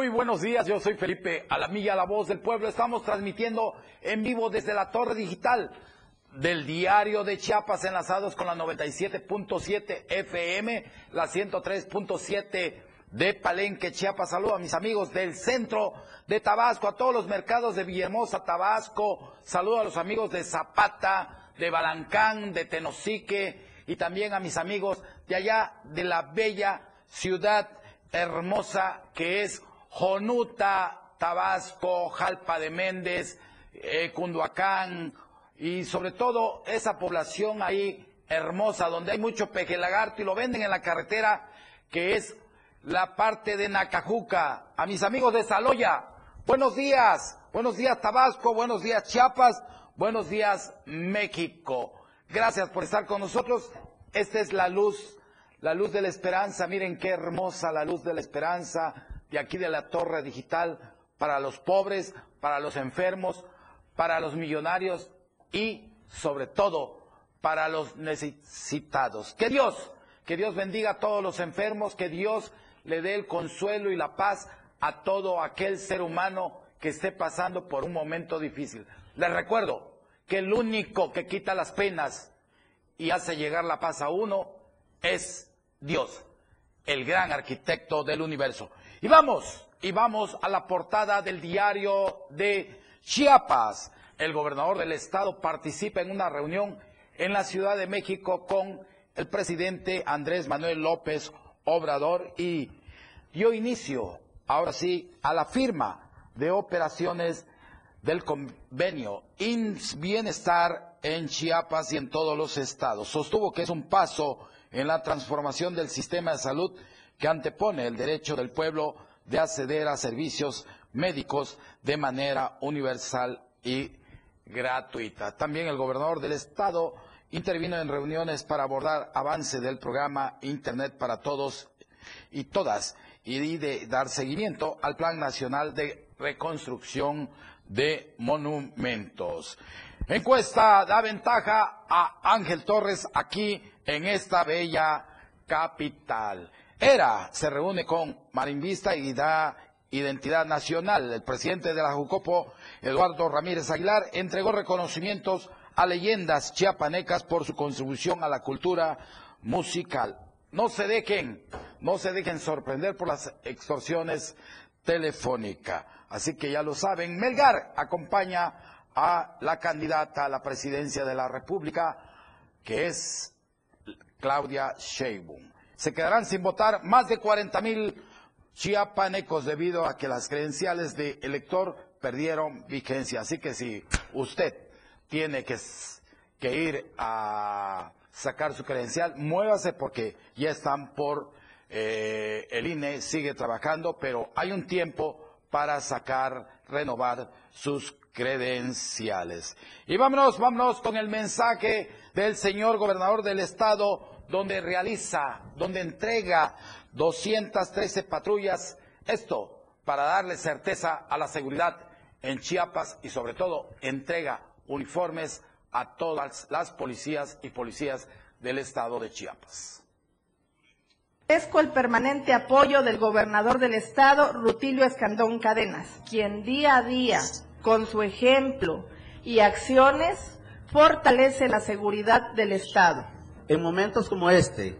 Muy buenos días. Yo soy Felipe Alamilla, la voz del pueblo. Estamos transmitiendo en vivo desde la torre digital del diario de Chiapas, enlazados con la 97.7 FM, la 103.7 de Palenque, Chiapas. Saludo a mis amigos del centro de Tabasco, a todos los mercados de Villahermosa, Tabasco. Saludo a los amigos de Zapata, de Balancán, de Tenosique y también a mis amigos de allá de la bella ciudad hermosa que es Jonuta, Tabasco, Jalpa de Méndez, eh, Cunduacán y sobre todo esa población ahí hermosa donde hay mucho peje lagarto y lo venden en la carretera que es la parte de Nacajuca. A mis amigos de Saloya, buenos días, buenos días Tabasco, buenos días Chiapas, buenos días México. Gracias por estar con nosotros. Esta es la luz la luz de la esperanza, miren qué hermosa la luz de la esperanza de aquí de la torre digital para los pobres, para los enfermos, para los millonarios y sobre todo para los necesitados. Que Dios, que Dios bendiga a todos los enfermos, que Dios le dé el consuelo y la paz a todo aquel ser humano que esté pasando por un momento difícil. Les recuerdo que el único que quita las penas y hace llegar la paz a uno es Dios, el gran arquitecto del universo. Y vamos, y vamos a la portada del diario de Chiapas. El gobernador del estado participa en una reunión en la Ciudad de México con el presidente Andrés Manuel López Obrador y dio inicio, ahora sí, a la firma de operaciones del convenio INS Bienestar en Chiapas y en todos los estados. Sostuvo que es un paso en la transformación del sistema de salud que antepone el derecho del pueblo de acceder a servicios médicos de manera universal y gratuita. También el gobernador del estado intervino en reuniones para abordar avance del programa Internet para todos y todas y de dar seguimiento al Plan Nacional de Reconstrucción de Monumentos. Encuesta da ventaja a Ángel Torres aquí en esta bella capital. ERA se reúne con Marinvista y da identidad nacional. El presidente de la Jucopo, Eduardo Ramírez Aguilar, entregó reconocimientos a leyendas chiapanecas por su contribución a la cultura musical. No se dejen, no se dejen sorprender por las extorsiones telefónicas. Así que ya lo saben, Melgar acompaña a la candidata a la presidencia de la República, que es Claudia Sheinbaum. Se quedarán sin votar más de 40 mil chiapanecos debido a que las credenciales de elector perdieron vigencia. Así que si usted tiene que, ir a sacar su credencial, muévase porque ya están por, eh, el INE sigue trabajando, pero hay un tiempo para sacar, renovar sus credenciales. Y vámonos, vámonos con el mensaje del señor gobernador del estado, donde realiza, donde entrega 213 patrullas, esto para darle certeza a la seguridad en Chiapas y sobre todo entrega uniformes a todas las policías y policías del estado de Chiapas. Agradezco el permanente apoyo del gobernador del estado, Rutilio Escandón Cadenas, quien día a día, con su ejemplo y acciones, fortalece la seguridad del estado. En momentos como este,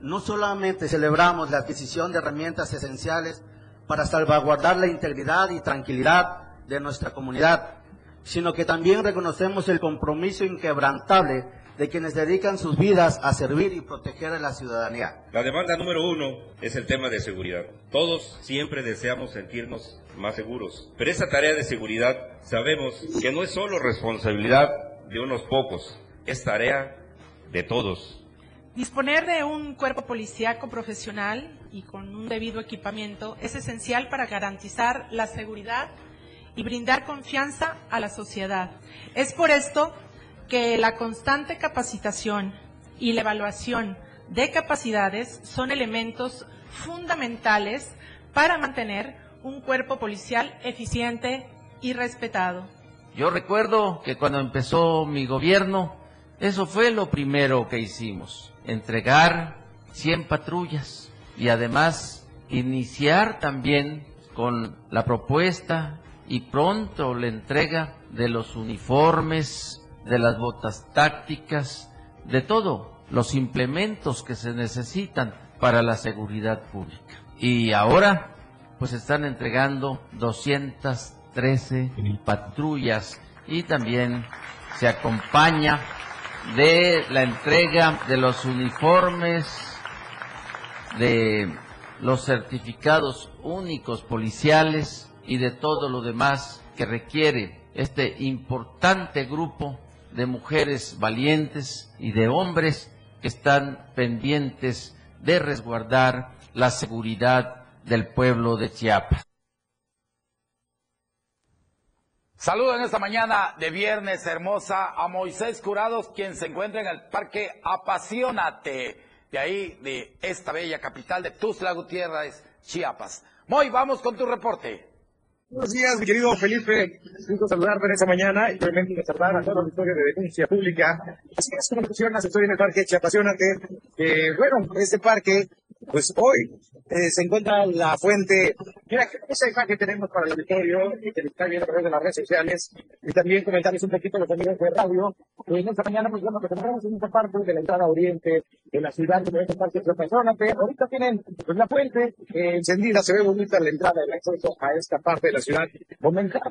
no solamente celebramos la adquisición de herramientas esenciales para salvaguardar la integridad y tranquilidad de nuestra comunidad, sino que también reconocemos el compromiso inquebrantable de quienes dedican sus vidas a servir y proteger a la ciudadanía. La demanda número uno es el tema de seguridad. Todos siempre deseamos sentirnos más seguros, pero esa tarea de seguridad sabemos que no es solo responsabilidad de unos pocos, es tarea de todos. Disponer de un cuerpo policíaco profesional y con un debido equipamiento es esencial para garantizar la seguridad y brindar confianza a la sociedad. Es por esto que la constante capacitación y la evaluación de capacidades son elementos fundamentales para mantener un cuerpo policial eficiente y respetado. Yo recuerdo que cuando empezó mi gobierno, eso fue lo primero que hicimos, entregar 100 patrullas y además iniciar también con la propuesta y pronto la entrega de los uniformes, de las botas tácticas, de todo, los implementos que se necesitan para la seguridad pública. Y ahora, pues están entregando 213 patrullas y también se acompaña de la entrega de los uniformes, de los certificados únicos policiales y de todo lo demás que requiere este importante grupo de mujeres valientes y de hombres que están pendientes de resguardar la seguridad del pueblo de Chiapas. Saludo en esta mañana de viernes hermosa a Moisés Curados, quien se encuentra en el Parque Apasionate, de ahí de esta bella capital de Tuzla Gutiérrez, Chiapas. Moy, vamos con tu reporte. Buenos días, mi querido Felipe. Gusto saludarte esta mañana y obviamente saludar a toda la historia de denuncia pública. Así es como funciona, estoy en el parque Chiapasionate. Eh, bueno, este parque, pues hoy eh, se encuentra la fuente. Mira, esa imagen que tenemos para el auditorio y que está viendo a través de las redes sociales y también comentarles un poquito los amigos de radio. Eh, en esta mañana, pues bueno, que tenemos en esta parte de la entrada oriente de la ciudad de este parque Chiapasionate. Ahorita tienen pues, la fuente eh, encendida, se ve bonita la entrada, el acceso a esta parte de la ciudad. Comentar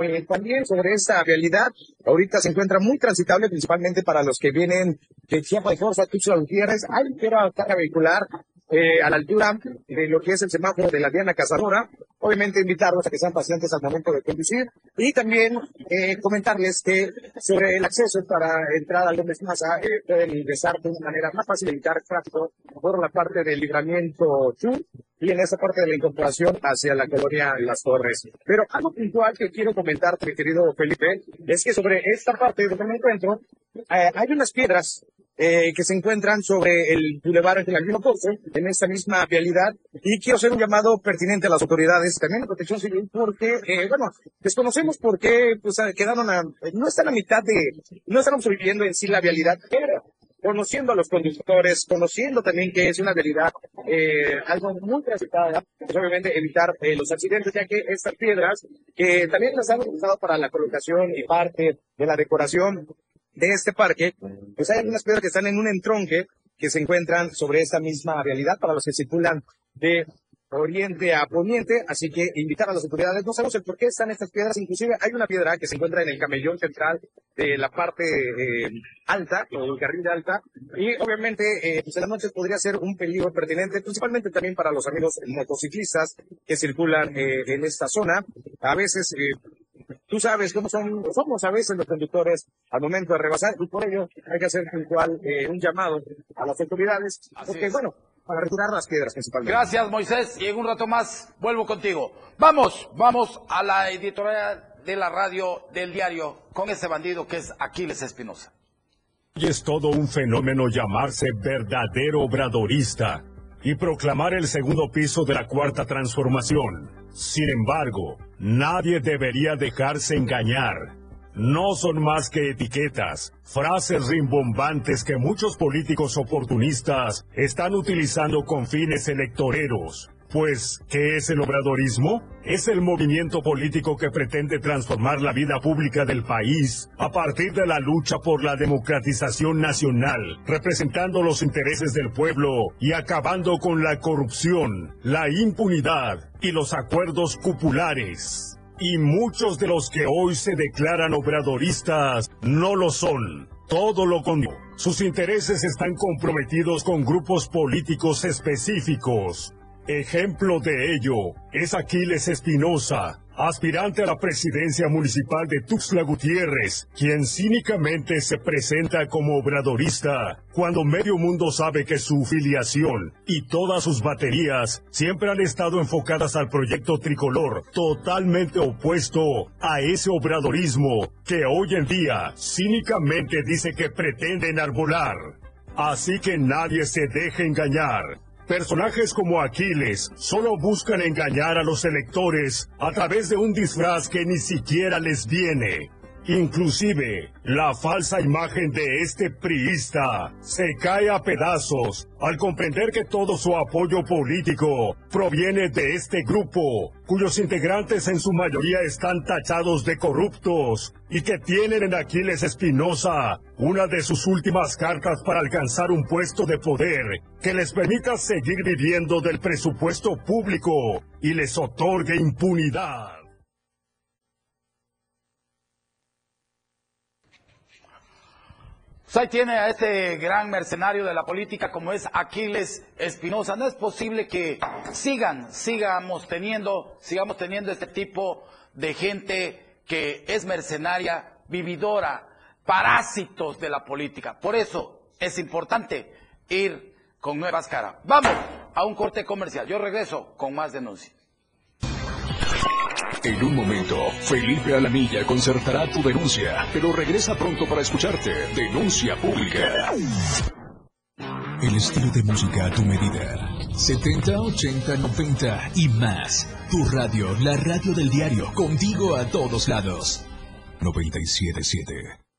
eh, también sobre esta vialidad, ahorita se encuentra muy transitable, principalmente para los que vienen de Chiapas de Forza, Tuxtla Gutiérrez. Hay ligera carga vehicular eh, a la altura de lo que es el semáforo de la Diana Cazadora. Obviamente invitarlos a que sean pacientes al momento de conducir y también eh, comentarles que sobre el acceso para entrar al Gómez Maza eh, pueden ingresar de una manera más fácil evitar tráfico por la parte del libramiento sur y en esa parte de la incorporación hacia la colonia Las Torres. Pero algo puntual que quiero comentarte, mi querido Felipe, es que sobre esta parte donde me encuentro, eh, hay unas piedras eh, que se encuentran sobre el Boulevard Ángel Albino Pozo, en esta misma vialidad, y quiero hacer un llamado pertinente a las autoridades, también a Protección Civil, porque, eh, bueno, desconocemos por qué, pues, quedaron a, no están a mitad de, no estamos viviendo en sí la vialidad, pero conociendo a los conductores, conociendo también que es una vialidad eh, algo muy transitada, pues obviamente evitar eh, los accidentes, ya que estas piedras, que también las han utilizado para la colocación y parte de la decoración de este parque, pues hay algunas piedras que están en un entronque que se encuentran sobre esta misma realidad para los que circulan de oriente a poniente, así que invitar a las autoridades, no sabemos el por qué están estas piedras, inclusive hay una piedra que se encuentra en el camellón central de la parte eh, alta, o el carril de alta, y obviamente eh, pues en las noches podría ser un peligro pertinente, principalmente también para los amigos motociclistas que circulan eh, en esta zona. A veces tú sabes cómo son, somos a veces los conductores al momento de rebasar y por ello hay que hacer puntual eh, un llamado a las autoridades, porque bueno, para retirar las piedras principalmente. Gracias Moisés y en un rato más vuelvo contigo. Vamos, vamos a la editorial de la radio del diario con ese bandido que es Aquiles Espinosa. Y es todo un fenómeno llamarse verdadero obradorista y proclamar el segundo piso de la cuarta transformación. Sin embargo, nadie debería dejarse engañar. No son más que etiquetas, frases rimbombantes que muchos políticos oportunistas están utilizando con fines electoreros. Pues, ¿qué es el obradorismo? Es el movimiento político que pretende transformar la vida pública del país a partir de la lucha por la democratización nacional, representando los intereses del pueblo y acabando con la corrupción, la impunidad y los acuerdos cupulares. Y muchos de los que hoy se declaran obradoristas no lo son. Todo lo contrario. Sus intereses están comprometidos con grupos políticos específicos Ejemplo de ello es Aquiles Espinosa, aspirante a la presidencia municipal de Tuxtla Gutiérrez, quien cínicamente se presenta como obradorista, cuando medio mundo sabe que su filiación y todas sus baterías siempre han estado enfocadas al proyecto tricolor, totalmente opuesto a ese obradorismo que hoy en día cínicamente dice que pretende enarbolar. Así que nadie se deje engañar. Personajes como Aquiles solo buscan engañar a los electores a través de un disfraz que ni siquiera les viene. Inclusive, la falsa imagen de este priista se cae a pedazos al comprender que todo su apoyo político proviene de este grupo, cuyos integrantes en su mayoría están tachados de corruptos y que tienen en Aquiles Espinosa una de sus últimas cartas para alcanzar un puesto de poder que les permita seguir viviendo del presupuesto público y les otorgue impunidad. Pues ahí tiene a este gran mercenario de la política como es Aquiles Espinosa. No es posible que sigan, sigamos teniendo, sigamos teniendo este tipo de gente que es mercenaria, vividora, parásitos de la política. Por eso es importante ir con nuevas caras. Vamos a un corte comercial. Yo regreso con más denuncias. En un momento, Felipe Alamilla concertará tu denuncia, pero regresa pronto para escucharte. Denuncia pública. El estilo de música a tu medida. 70, 80, 90 y más. Tu radio, la radio del diario, contigo a todos lados. 977.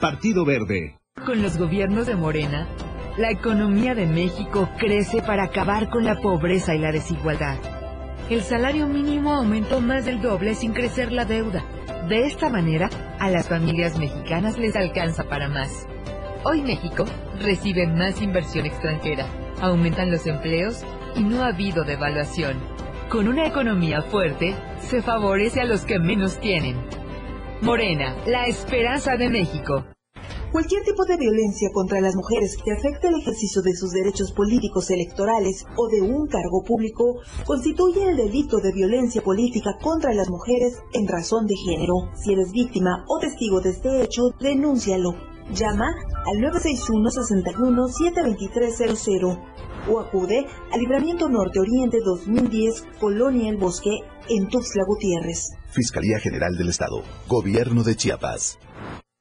Partido Verde. Con los gobiernos de Morena, la economía de México crece para acabar con la pobreza y la desigualdad. El salario mínimo aumentó más del doble sin crecer la deuda. De esta manera, a las familias mexicanas les alcanza para más. Hoy México recibe más inversión extranjera, aumentan los empleos y no ha habido devaluación. Con una economía fuerte, se favorece a los que menos tienen. Morena, la esperanza de México. Cualquier tipo de violencia contra las mujeres que afecte el ejercicio de sus derechos políticos electorales o de un cargo público constituye el delito de violencia política contra las mujeres en razón de género. Si eres víctima o testigo de este hecho, denúncialo. Llama al 961-61-72300 o acude al Libramiento Norte Oriente 2010, Colonia El Bosque, en Tuxtla Gutiérrez. Fiscalía General del Estado, Gobierno de Chiapas.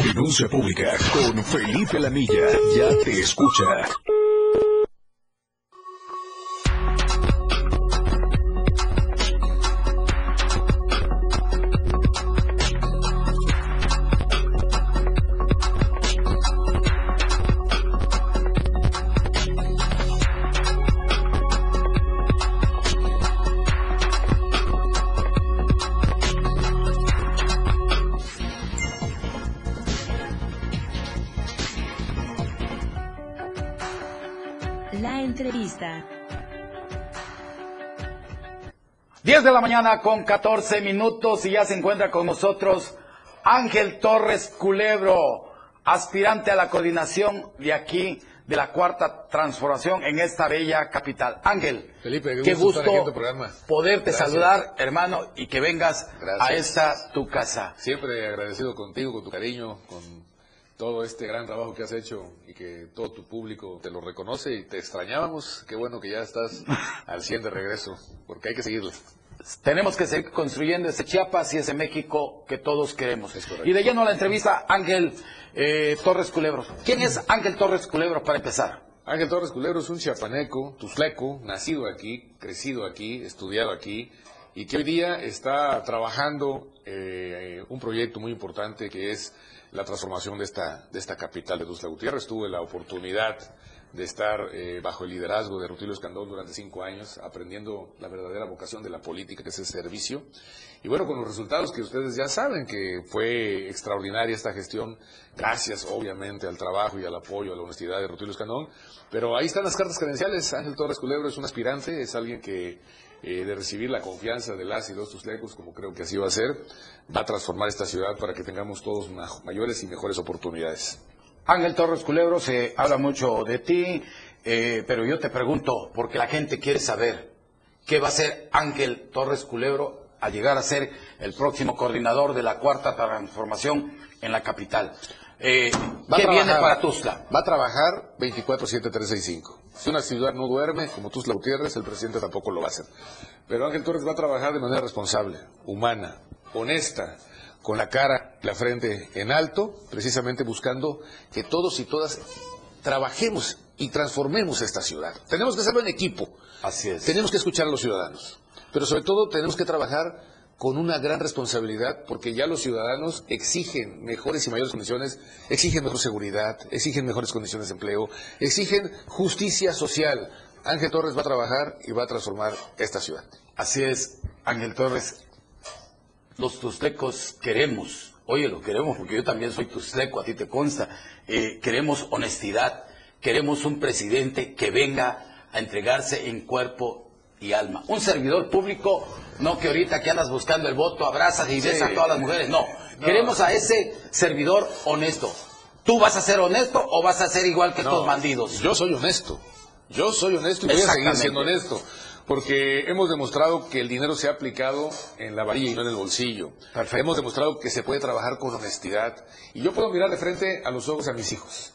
Denuncia pública con Felipe Lamilla. Ya te escucha. Entrevista. 10 de la mañana con 14 minutos y ya se encuentra con nosotros Ángel Torres Culebro, aspirante a la coordinación de aquí de la cuarta transformación en esta bella capital. Ángel, Felipe, qué qué gusto estar aquí en gusto tu programa. poderte Gracias. saludar, hermano, y que vengas a esta tu casa. Siempre agradecido contigo, con tu cariño, con todo este gran trabajo que has hecho y que todo tu público te lo reconoce y te extrañábamos. Qué bueno que ya estás al 100 de regreso, porque hay que seguirle. Tenemos que seguir construyendo ese Chiapas y ese México que todos queremos. Y de lleno a la entrevista, Ángel eh, Torres Culebro. ¿Quién es Ángel Torres Culebro para empezar? Ángel Torres Culebro es un chiapaneco, tuzleco, nacido aquí, crecido aquí, estudiado aquí y que hoy día está trabajando eh, un proyecto muy importante que es la transformación de esta, de esta capital de Tuxtla Gutiérrez. Tuve la oportunidad de estar eh, bajo el liderazgo de Rutilio Escandón durante cinco años, aprendiendo la verdadera vocación de la política, que es el servicio. Y bueno, con los resultados que ustedes ya saben, que fue extraordinaria esta gestión, gracias obviamente al trabajo y al apoyo, a la honestidad de Rutilio Escandón. Pero ahí están las cartas credenciales. Ángel Torres Culebro es un aspirante, es alguien que eh, de recibir la confianza de las y los tuslecos, como creo que así va a ser, va a transformar esta ciudad para que tengamos todos mayores y mejores oportunidades. Ángel Torres Culebro, se habla mucho de ti, eh, pero yo te pregunto, porque la gente quiere saber qué va a hacer Ángel Torres Culebro al llegar a ser el próximo coordinador de la cuarta transformación en la capital. Eh, ¿Qué viene para Tuzla? Va a trabajar 24-7-365. Si una ciudad no duerme, como Tuzla Gutiérrez, el presidente tampoco lo va a hacer. Pero Ángel Torres va a trabajar de manera responsable, humana, honesta, con la cara, la frente en alto, precisamente buscando que todos y todas trabajemos y transformemos esta ciudad. Tenemos que hacerlo en equipo. Así es. Tenemos que escuchar a los ciudadanos. Pero sobre todo tenemos que trabajar con una gran responsabilidad porque ya los ciudadanos exigen mejores y mayores condiciones, exigen mejor seguridad, exigen mejores condiciones de empleo, exigen justicia social. Ángel Torres va a trabajar y va a transformar esta ciudad. Así es, Ángel Torres los tustecos queremos, oye, lo queremos porque yo también soy tusteco, a ti te consta, eh, queremos honestidad, queremos un presidente que venga a entregarse en cuerpo y alma. Un servidor público, no que ahorita que andas buscando el voto, abrazas y besas a todas las mujeres, no. Queremos a ese servidor honesto. ¿Tú vas a ser honesto o vas a ser igual que estos bandidos? Yo soy honesto. Yo soy honesto y voy a seguir siendo honesto porque hemos demostrado que el dinero se ha aplicado en la varilla y no en el bolsillo. Hemos demostrado que se puede trabajar con honestidad. Y yo puedo mirar de frente a los ojos a mis hijos.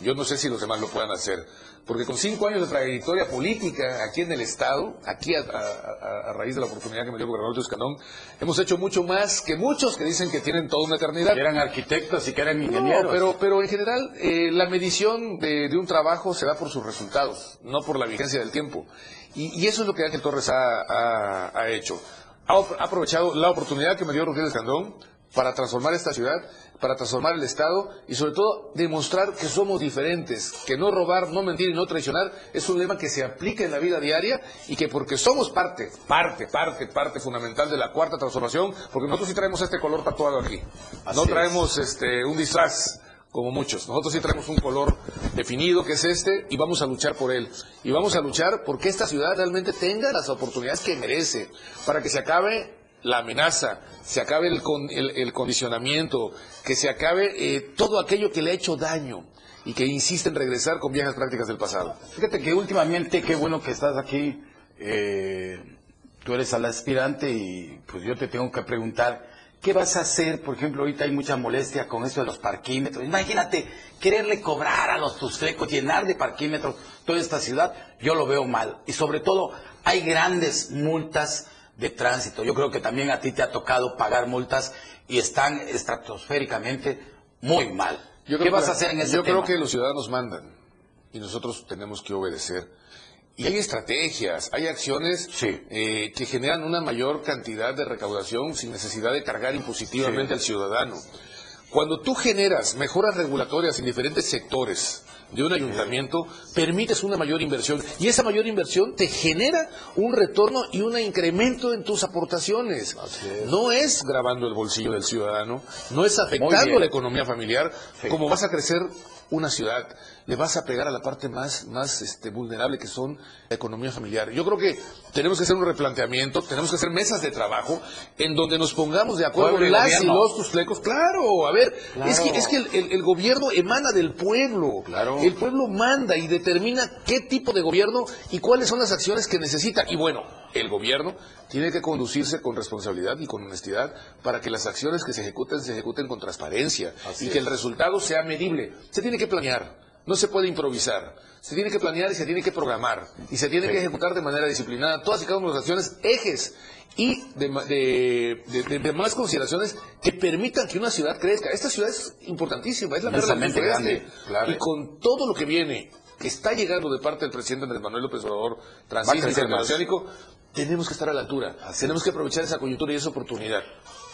Yo no sé si los demás lo puedan hacer. Porque con cinco años de trayectoria política aquí en el Estado, aquí a, raíz de la oportunidad que me dio el gobernador Escandón, hemos hecho mucho más que muchos que dicen que tienen toda una eternidad. Que eran arquitectos y que eran ingenieros. pero, pero en general, eh, la medición de, de, un trabajo se da por sus resultados, no por la vigencia del tiempo. Y, eso es lo que Ángel Torres ha, hecho. Ha, aprovechado la oportunidad que me dio Rodríguez Candón para transformar esta ciudad, para transformar el Estado y sobre todo demostrar que somos diferentes, que no robar, no mentir y no traicionar es un lema que se aplica en la vida diaria y que porque somos parte, parte, parte, parte fundamental de la cuarta transformación, porque nosotros sí traemos este color tatuado aquí, no traemos este un disfraz como muchos. Nosotros sí traemos un color definido, que es este, y vamos a luchar por él. Y vamos a luchar porque esta ciudad realmente tenga las oportunidades que merece, para que se acabe la amenaza, se acabe el, el, condicionamiento, que se acabe eh, todo aquello que le ha hecho daño y que insiste en regresar con viejas prácticas del pasado. Fíjate que últimamente, qué bueno que estás aquí, eh, tú eres al aspirante y pues yo te tengo que preguntar, ¿Qué vas a hacer? Por ejemplo, ahorita hay mucha molestia con esto de los parquímetros. Imagínate quererle cobrar a los tustecos, llenar de parquímetros toda esta ciudad. Yo lo veo mal. Y sobre todo, hay grandes multas de tránsito. Yo creo que también a ti te ha tocado pagar multas y están estratosféricamente muy mal. ¿Qué vas a hacer en ese Yo creo que los ciudadanos mandan y nosotros tenemos que obedecer. Y hay estrategias, hay acciones eh, que generan una mayor cantidad de recaudación sin necesidad de cargar impositivamente al ciudadano. Cuando tú generas mejoras regulatorias en diferentes sectores de un ayuntamiento, permites una mayor inversión. Y esa mayor inversión te genera un retorno y un incremento en tus aportaciones. No es grabando el bolsillo del ciudadano, no es afectando la economía familiar, como vas a crecer una ciudad, le vas a pegar a la parte más, más este, vulnerable que son la economía familiar. Yo creo que tenemos que hacer un replanteamiento, tenemos que hacer mesas de trabajo en donde nos pongamos de acuerdo las y los tuslecos. Claro, a ver, es que, es que el, gobierno emana del pueblo. Claro. El pueblo manda y determina qué tipo de gobierno y cuáles son las acciones que necesita. Y bueno, el gobierno tiene que conducirse con responsabilidad y con honestidad para que las acciones que se ejecuten se ejecuten con transparencia y que el resultado sea medible. Se tiene que planear, no se puede improvisar. Se tiene que planear y se tiene que programar y se tiene que ejecutar de manera disciplinada todas y cada una de las acciones, ejes y de, más consideraciones que permitan que una ciudad crezca. Esta ciudad es importantísima, es la más grande. Y con todo lo que viene, que está llegando de parte del presidente Andrés Manuel López Obrador, transísmico tenemos que estar a la altura. tenemos que aprovechar esa coyuntura y esa oportunidad.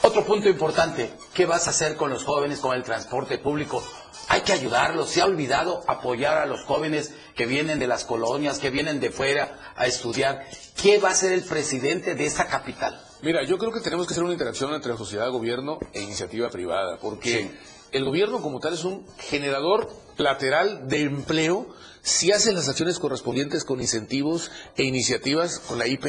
Otro punto importante, ¿qué vas a hacer con los jóvenes con el transporte público? Hay que ayudarlos. Se ha olvidado apoyar a los jóvenes que vienen de las colonias, que vienen de fuera a estudiar. ¿Qué va a hacer el presidente de esta capital? Mira, yo creo que tenemos que hacer una interacción entre sociedad, gobierno e iniciativa privada, porque el gobierno como tal es un generador lateral de empleo si hace las acciones correspondientes con incentivos e iniciativas con la IP.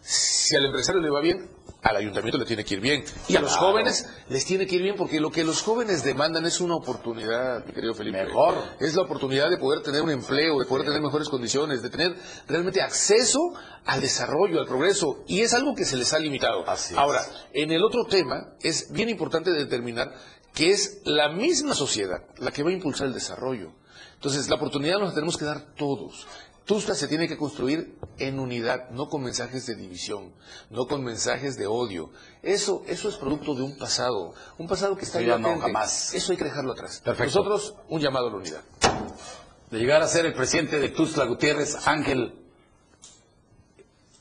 Si al empresario le va bien, al ayuntamiento le tiene que ir bien. Y a los Claro. jóvenes les tiene que ir bien porque lo que los jóvenes demandan es una oportunidad, mi querido Felipe. Mejor. Es la oportunidad de poder tener un empleo, de poder tener mejores condiciones, de tener realmente acceso al desarrollo, al progreso. Y es algo que se les ha limitado. Ahora, en el otro tema, es bien importante determinar que es la misma sociedad la que va a impulsar el desarrollo. Entonces, la oportunidad nos la tenemos que dar todos. Tuxtla se tiene que construir en unidad, no con mensajes de división, no con mensajes de odio. Eso, eso es producto de un pasado, un pasado que está Ya no, jamás. Eso hay que dejarlo atrás. Perfecto. Nosotros, un llamado a la unidad. De llegar a ser el presidente de Tuxtla Gutiérrez, Ángel,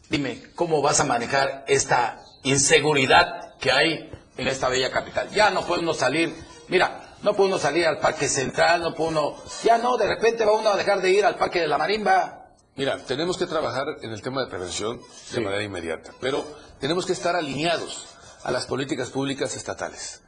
dime, ¿cómo vas a manejar esta inseguridad que hay en esta bella capital? Ya no uno salir, mira, no puede uno salir al Parque Central, no puede uno, ya no, de repente va uno a dejar de ir al Parque de la Marimba. Mira, tenemos que trabajar en el tema de prevención de manera inmediata, pero tenemos que estar alineados a las políticas públicas estatales.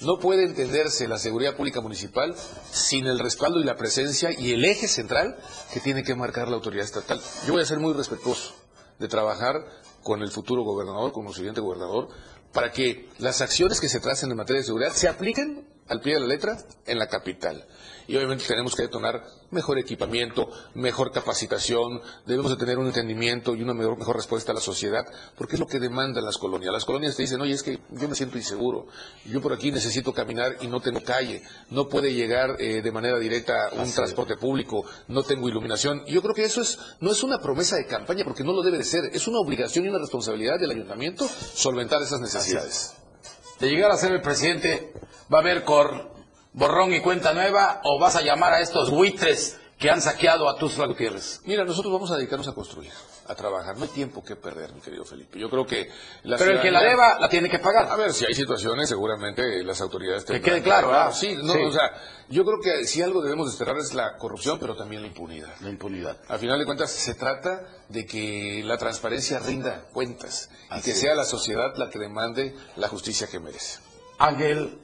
No puede entenderse la seguridad pública municipal sin el respaldo y la presencia y el eje central que tiene que marcar la autoridad estatal. Yo voy a ser muy respetuoso de trabajar con el futuro gobernador, con el siguiente gobernador, para que las acciones que se tracen en materia de seguridad se apliquen al pie de la letra en la capital. Y obviamente tenemos que detonar mejor equipamiento, mejor capacitación, debemos de tener un entendimiento y una mejor, mejor respuesta a la sociedad, porque es lo que demandan las colonias. Las colonias te dicen, oye, es que yo me siento inseguro, yo por aquí necesito caminar y no tengo calle, no puede llegar eh, de manera directa un transporte público, no tengo iluminación. Y yo creo que eso es, no es una promesa de campaña, porque no lo debe de ser, es una obligación y una responsabilidad del ayuntamiento solventar esas necesidades. De llegar a ser el presidente, ¿va a haber cor- borrón y cuenta nueva o vas a llamar a estos buitres que han saqueado a Tuxtla Gutiérrez? Mira, nosotros vamos a dedicarnos a construir, a trabajar. No hay tiempo que perder, mi querido Felipe. Yo creo que... La Pero el que la deba la tiene que pagar. A ver, si hay situaciones, seguramente las autoridades... Que tendrán quede claro, ¿verdad? Sí, no, Sí. o sea, yo creo que si algo debemos desterrar es la corrupción, pero también la impunidad. La impunidad. Al final de cuentas, se trata de que la transparencia rinda cuentas y que sea la sociedad la que demande la justicia que merece. Ángel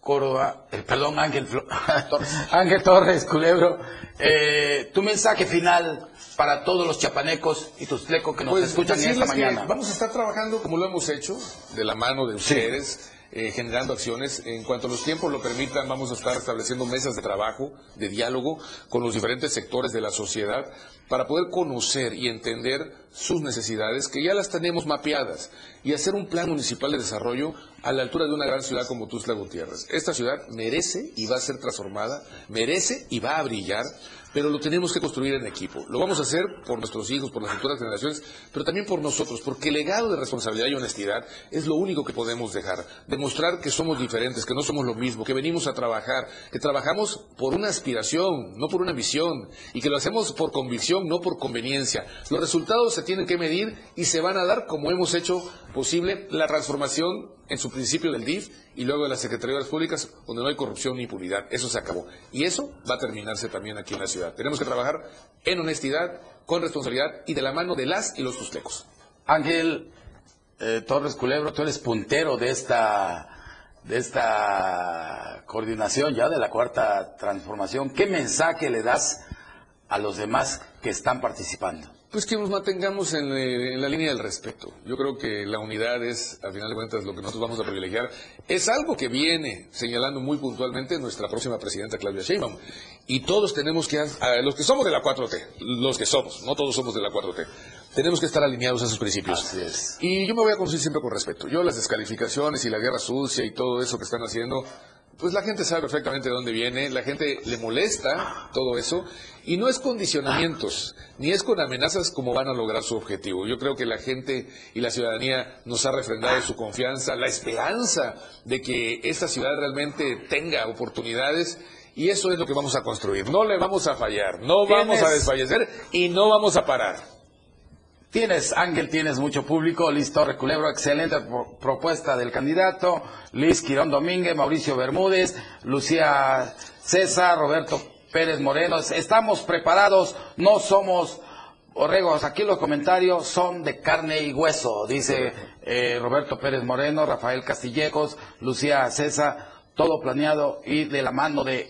Córdoba, eh, perdón, Ángel, Flo- Ángel Torres. Culebro, eh, tu mensaje final para todos los chapanecos y tus flecos que nos Pues, escuchan esta mañana. Vamos a estar trabajando como lo hemos hecho, de la mano de ustedes, eh, generando acciones. En cuanto los tiempos lo permitan, vamos a estar estableciendo mesas de trabajo, de diálogo con los diferentes sectores de la sociedad para poder conocer y entender sus necesidades, que ya las tenemos mapeadas, y hacer un plan municipal de desarrollo a la altura de una gran ciudad como Tuxtla Gutiérrez. Esta ciudad merece y va a ser transformada, merece y va a brillar, pero lo tenemos que construir en equipo. Lo vamos a hacer por nuestros hijos, por las futuras generaciones, pero también por nosotros, porque el legado de responsabilidad y honestidad es lo único que podemos dejar. Demostrar que somos diferentes, que no somos lo mismo, que venimos a trabajar, que trabajamos por una aspiración, no por una visión, y que lo hacemos por convicción, no por conveniencia. Los resultados se tienen que medir y se van a dar como hemos hecho posible la transformación en su principio del DIF y luego de las Secretarías Públicas, donde no hay corrupción ni impunidad. Eso se acabó. Y eso va a terminarse también aquí en la ciudad. Tenemos que trabajar en honestidad, con responsabilidad y de la mano de las y los tustlecos. Ángel eh, Torres Culebro, tú eres puntero de esta de esta coordinación ya de la cuarta transformación. ¿Qué mensaje le das a los demás que están participando? Pues que nos mantengamos en, eh, en la línea del respeto. Yo creo que la unidad es, al final de cuentas, lo que nosotros vamos a privilegiar. Es algo que viene señalando muy puntualmente nuestra próxima presidenta Claudia Sheinbaum. Y todos tenemos que, los que somos de la 4T, los que somos, no todos somos de la 4T, tenemos que estar alineados a esos principios. Y yo me voy a conducir siempre con respeto. Yo las descalificaciones y la guerra sucia y todo eso que están haciendo, pues la gente sabe perfectamente de dónde viene, la gente le molesta todo eso, y no es condicionamientos, ni es con amenazas como van a lograr su objetivo. Yo creo que la gente y la ciudadanía nos ha refrendado su confianza, la esperanza de que esta ciudad realmente tenga oportunidades. Y eso es lo que vamos a construir. No le vamos a fallar, no vamos a desfallecer y no vamos a parar. Tienes, Ángel, tienes mucho público. Liz Torre Culebro, excelente pro- propuesta del candidato. Liz Quirón Domínguez, Mauricio Bermúdez, Lucía César, Roberto Pérez Moreno. Estamos preparados, no somos orregos. Aquí los comentarios son de carne y hueso, dice eh, Roberto Pérez Moreno, Rafael Castillejos, Lucía César, todo planeado y de la mano de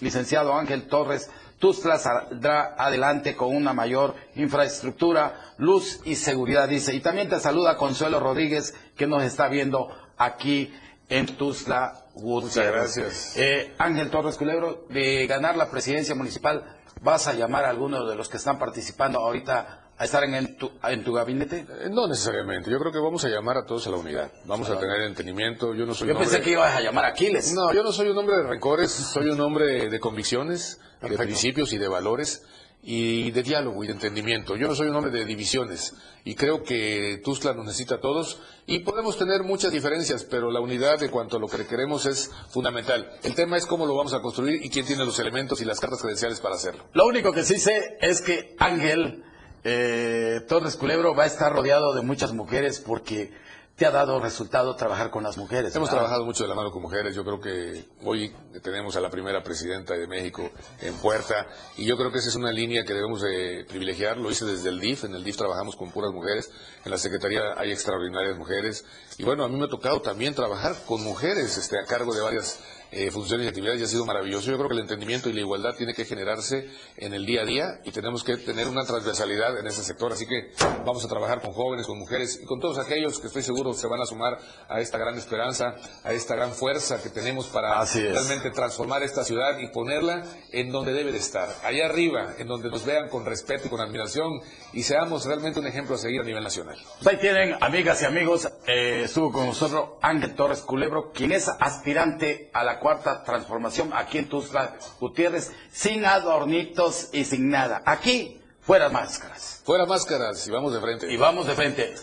licenciado Ángel Torres, Tuzla saldrá adelante con una mayor infraestructura, luz y seguridad, dice. Y también te saluda Consuelo Rodríguez, que nos está viendo aquí en Tuzla, Gutiérrez. gracias. Eh, Ángel Torres Culebro, de ganar la presidencia municipal, ¿vas a llamar a alguno de los que están participando ahorita a estar en, en tu, en tu gabinete? Eh, No necesariamente, yo creo que vamos a llamar a todos a la unidad. Vamos a tener entendimiento. Yo no soy Yo un pensé hombre- que ibas a llamar a Aquiles. No, yo no soy un hombre de rencores, soy un hombre de convicciones, de principios y de valores y de diálogo y de entendimiento. Yo no soy un hombre de divisiones y creo que Tuzla nos necesita a todos y podemos tener muchas diferencias, pero la unidad de cuanto a lo que queremos es fundamental. El tema es cómo lo vamos a construir y quién tiene los elementos y las cartas credenciales para hacerlo. Lo único que sí sé es que Ángel eh, Torres Culebro va a estar rodeado de muchas mujeres porque te ha dado resultado trabajar con las mujeres. Hemos ¿verdad? trabajado mucho de la mano con mujeres. Yo creo que hoy tenemos a la primera presidenta de México en puerta y yo creo que esa es una línea que debemos de privilegiar. Lo hice desde el DIF. En el DIF trabajamos con puras mujeres. En la Secretaría hay extraordinarias mujeres. Y bueno, a mí me ha tocado también trabajar con mujeres este, a cargo de varias eh, funciones y actividades y ha sido maravilloso. Yo creo que el entendimiento y la igualdad tiene que generarse en el día a día y tenemos que tener una transversalidad en ese sector. Así que vamos a trabajar con jóvenes, con mujeres y con todos aquellos que estoy seguro se van a sumar a esta gran esperanza, a esta gran fuerza que tenemos para realmente transformar esta ciudad y ponerla en donde debe de estar, allá arriba, en donde nos vean con respeto y con admiración y seamos realmente un ejemplo a seguir a nivel nacional. Pues Ahí tienen, amigas y amigos, eh, estuvo con nosotros Ángel Torres Culebro, quien es aspirante a la cuarta transformación aquí en Tuxtla Gutiérrez, sin adornitos y sin nada. Aquí, fuera máscaras. Fuera máscaras y vamos de frente. Y vamos de frente.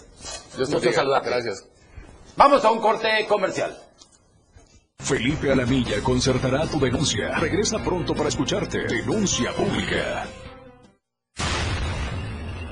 Dios te. Gracias. Vamos a un corte comercial. Felipe Alamilla concertará tu denuncia. Regresa pronto para escucharte. Denuncia pública.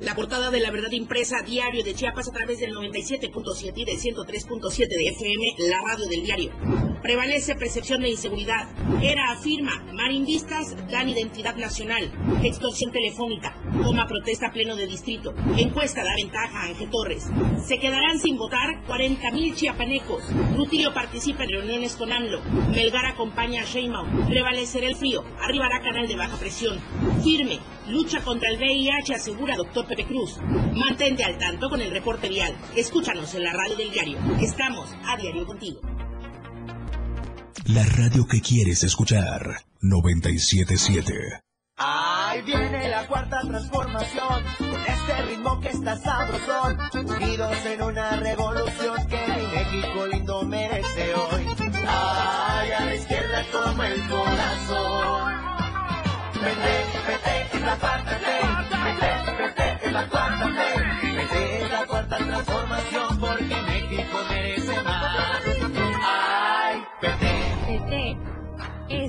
La portada de la verdad impresa diario de Chiapas a través del 97.7 y del 103.7 de FM, la radio del diario. Prevalece percepción de inseguridad. Era afirma, marimbistas dan identidad nacional. Extorsión telefónica. Toma protesta pleno de distrito. Encuesta da ventaja a Ángel Torres. Se quedarán sin votar 40.000 chiapanecos. Rutilio participa en reuniones con AMLO. Melgar acompaña a Sheinbaum. Prevalecerá el frío. Arribará canal de baja presión. Firme. Lucha contra el VIH, asegura doctor Pepe Cruz. Mantente al tanto con el reporte vial. Escúchanos en la radio del diario. Estamos a diario contigo. La radio que quieres escuchar. 977. Ahí viene la cuarta transformación, con este ritmo que está sabrosón, unidos en una revolución que mi México lindo merece hoy. Ay, a la izquierda como el corazón. Vete, vete. Vete, vete,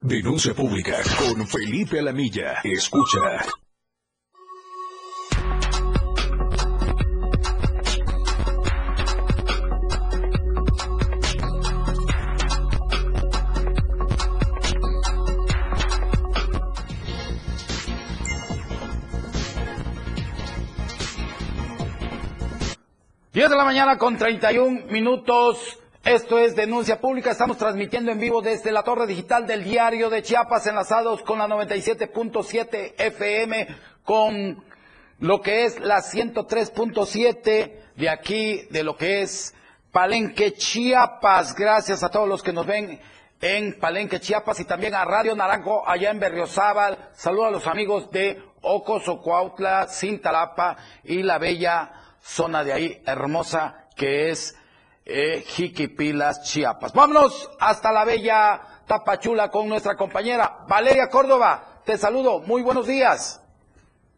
Denuncia pública con Felipe Alamilla. Escucha. Diez de la mañana con 31 minutos. Esto es Denuncia Pública. Estamos transmitiendo en vivo desde la torre digital del diario de Chiapas, enlazados con la 97.7 FM, con lo que es la 103.7 de aquí, de lo que es Palenque, Chiapas. Gracias a todos los que nos ven en Palenque, Chiapas y también a Radio Naranjo allá en Berriozábal. Saludos a los amigos de Ocoso, Cuautla, Cintalapa y la bella zona de ahí hermosa que es eh, Jiquipilas, Chiapas. Vámonos hasta la bella Tapachula con nuestra compañera Valeria Córdoba. Te saludo. Muy buenos días.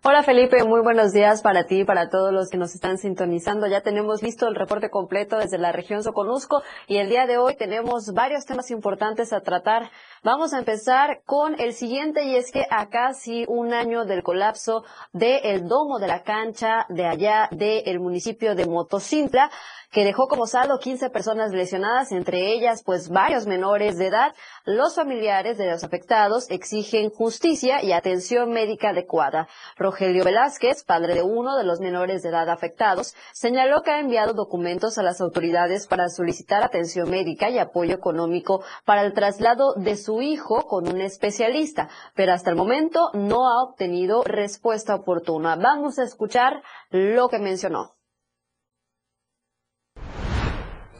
Hola Felipe, muy buenos días para ti y para todos los que nos están sintonizando. Ya tenemos listo el reporte completo desde la región Soconusco y el día de hoy tenemos varios temas importantes a tratar. Vamos a empezar con el siguiente y es que a casi un año del colapso del domo de la cancha de allá del municipio de Motocintla, que dejó como saldo 15 personas lesionadas, entre ellas pues varios menores de edad. Los familiares de los afectados exigen justicia y atención médica adecuada. Rogelio Velázquez, padre de uno de los menores de edad afectados, señaló que ha enviado documentos a las autoridades para solicitar atención médica y apoyo económico para el traslado de su hijo con un especialista, pero hasta el momento no ha obtenido respuesta oportuna. Vamos a escuchar lo que mencionó.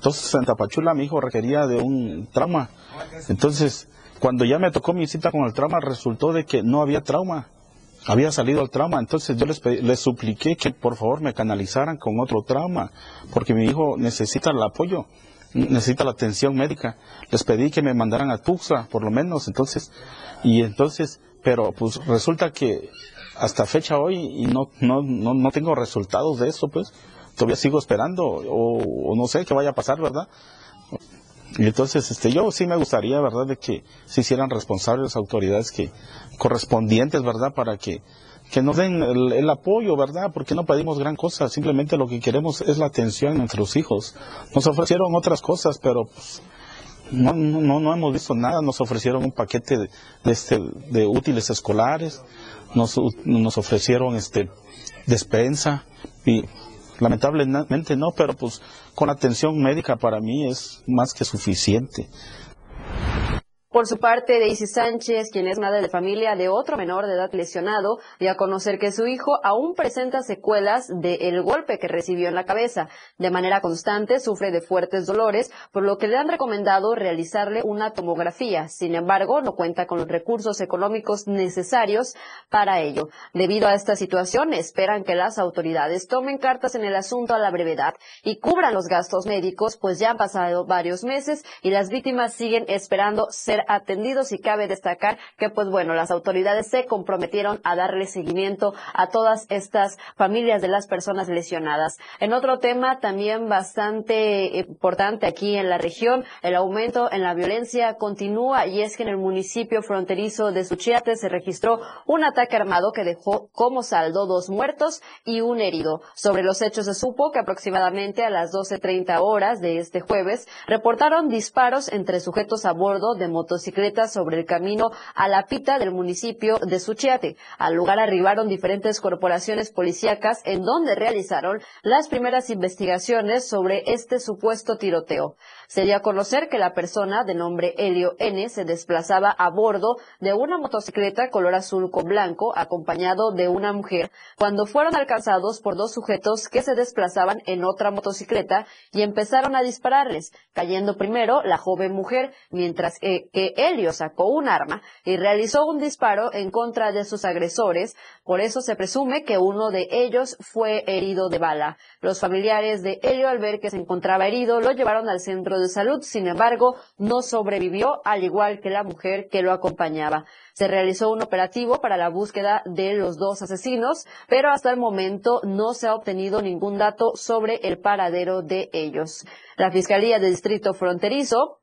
Entonces en Tapachula mi hijo requería de un trauma. Entonces, cuando ya me tocó mi cita con el trauma, resultó de que no había trauma. Había salido el trauma. Entonces yo les, les supliqué que por favor me canalizaran con otro trauma, porque mi hijo necesita el apoyo, necesita la atención médica. Les pedí que me mandaran a Tuxa, por lo menos. Entonces, y entonces, pero pues resulta que hasta fecha hoy y no, no, no, no tengo resultados de eso, pues todavía sigo esperando o, no sé qué vaya a pasar, ¿verdad? Y entonces, este, yo sí me gustaría, ¿verdad?, de que se hicieran responsables las autoridades que correspondientes, ¿verdad?, para que, que nos den el, apoyo, ¿verdad? Porque no pedimos gran cosa, simplemente lo que queremos es la atención a nuestros hijos. Nos ofrecieron otras cosas, pero pues, no, no, no hemos visto nada. Nos ofrecieron un paquete de, este, de útiles escolares, nos, nos ofrecieron este, despensa y Lamentablemente no, pero pues con atención médica para mí es más que suficiente. Por su parte, Daisy Sánchez, quien es madre de familia de otro menor de edad lesionado, dio a conocer que su hijo aún presenta secuelas del golpe que recibió en la cabeza. De manera constante sufre de fuertes dolores, por lo que le han recomendado realizarle una tomografía. Sin embargo, no cuenta con los recursos económicos necesarios para ello. Debido a esta situación, esperan que las autoridades tomen cartas en el asunto a la brevedad y cubran los gastos médicos, pues ya han pasado varios meses y las víctimas siguen esperando ser atendidos y cabe destacar que pues bueno, las autoridades se comprometieron a darle seguimiento a todas estas familias de las personas lesionadas. En otro tema también bastante importante aquí en la región, el aumento en la violencia continúa y es que en el municipio fronterizo de Suchiate se registró un ataque armado que dejó como saldo dos muertos y un herido. Sobre los hechos se supo que aproximadamente a las 12.30 horas de este jueves reportaron disparos entre sujetos a bordo de motocicletas sobre el camino a la pita del municipio de Suchiate. Al lugar arribaron diferentes corporaciones policíacas en donde realizaron las primeras investigaciones sobre este supuesto tiroteo. Se dio a conocer que la persona de nombre Helio N se desplazaba a bordo de una motocicleta color azul con blanco acompañado de una mujer cuando fueron alcanzados por dos sujetos que se desplazaban en otra motocicleta y empezaron a dispararles, cayendo primero la joven mujer mientras que, que Helio sacó un arma y realizó un disparo en contra de sus agresores. Por eso se presume que uno de ellos fue herido de bala. Los familiares de Helio al ver que se encontraba herido lo llevaron al centro de salud, sin embargo, no sobrevivió, al igual que la mujer que lo acompañaba. Se realizó un operativo para la búsqueda de los dos asesinos, pero hasta el momento no se ha obtenido ningún dato sobre el paradero de ellos. La Fiscalía del Distrito Fronterizo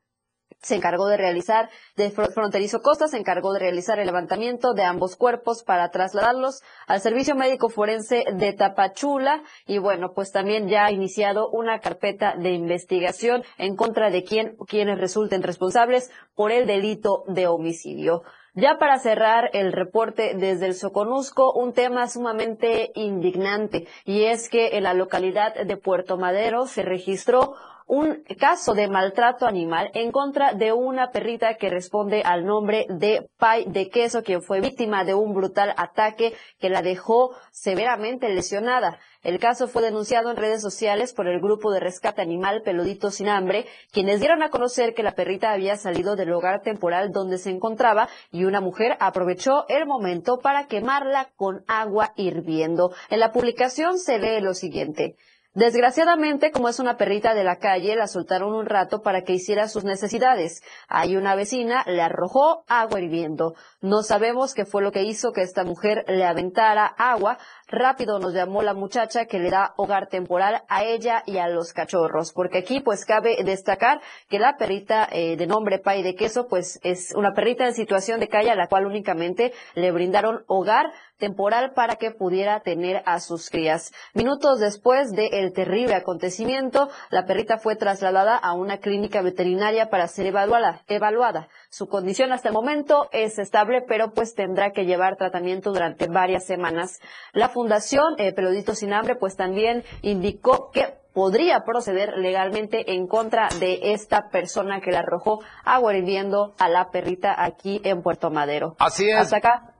se encargó de realizar, de Fronterizo Costa se encargó de realizar el levantamiento de ambos cuerpos para trasladarlos al Servicio Médico Forense de Tapachula y bueno, pues también ya ha iniciado una carpeta de investigación en contra de quien, quienes resulten responsables por el delito de homicidio. Ya para cerrar el reporte desde el Soconusco, un tema sumamente indignante y es que en la localidad de Puerto Madero se registró un caso de maltrato animal en contra de una perrita que responde al nombre de Pai de Queso, quien fue víctima de un brutal ataque que la dejó severamente lesionada. El caso fue denunciado en redes sociales por el grupo de rescate animal Peludito Sin Hambre, quienes dieron a conocer que la perrita había salido del hogar temporal donde se encontraba y una mujer aprovechó el momento para quemarla con agua hirviendo. En la publicación se lee lo siguiente. Desgraciadamente, como es una perrita de la calle, la soltaron un rato para que hiciera sus necesidades. Ahí una vecina le arrojó agua hirviendo. No sabemos qué fue lo que hizo que esta mujer le aventara agua. Rápido nos llamó la muchacha que le da hogar temporal a ella y a los cachorros, porque aquí pues cabe destacar que la perrita eh, de nombre Pay de Queso pues es una perrita en situación de calle a la cual únicamente le brindaron hogar temporal para que pudiera tener a sus crías. Minutos después del terrible acontecimiento, la perrita fue trasladada a una clínica veterinaria para ser evaluada. evaluada. Su condición hasta el momento es estable, pero pues tendrá que llevar tratamiento durante varias semanas. La Fundación eh, Sin Hambre pues también indicó que podría proceder legalmente en contra de esta persona que le arrojó agua hirviendo a la perrita aquí en Puerto Madero. Así es. Hasta acá.